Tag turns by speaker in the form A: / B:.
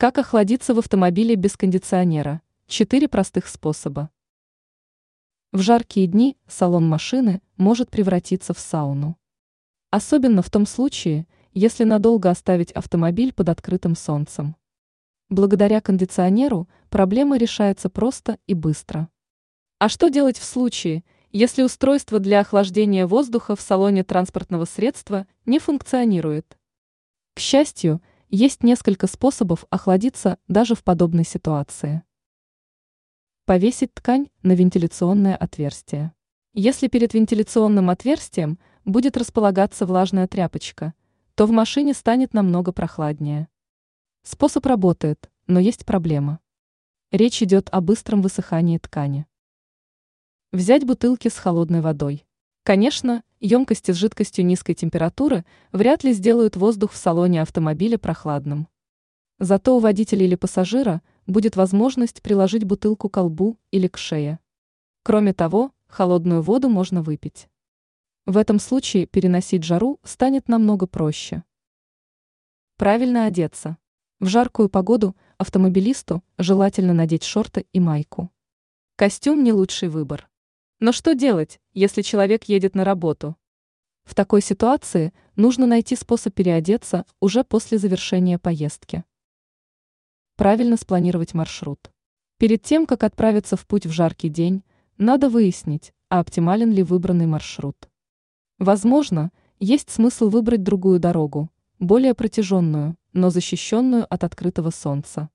A: Как охладиться в автомобиле без кондиционера? Четыре простых способа. В жаркие дни салон машины может превратиться в сауну. Особенно в том случае, если надолго оставить автомобиль под открытым солнцем. Благодаря кондиционеру проблема решается просто и быстро. А что делать в случае, если устройство для охлаждения воздуха в салоне транспортного средства не функционирует? К счастью, есть несколько способов охладиться даже в подобной ситуации. Повесить ткань на вентиляционное отверстие. Если перед вентиляционным отверстием будет располагаться влажная тряпочка, то в машине станет намного прохладнее. Способ работает, но есть проблема. Речь идет о быстром высыхании ткани. Взять бутылки с холодной водой. Конечно, емкости с жидкостью низкой температуры вряд ли сделают воздух в салоне автомобиля прохладным. Зато у водителя или пассажира будет возможность приложить бутылку к колбу или к шее. Кроме того, холодную воду можно выпить. В этом случае переносить жару станет намного проще. Правильно одеться. В жаркую погоду автомобилисту желательно надеть шорты и майку. Костюм не лучший выбор. Но что делать, если человек едет на работу? В такой ситуации нужно найти способ переодеться уже после завершения поездки. Правильно спланировать маршрут. Перед тем, как отправиться в путь в жаркий день, надо выяснить, а оптимален ли выбранный маршрут. Возможно, есть смысл выбрать другую дорогу, более протяженную, но защищенную от открытого солнца.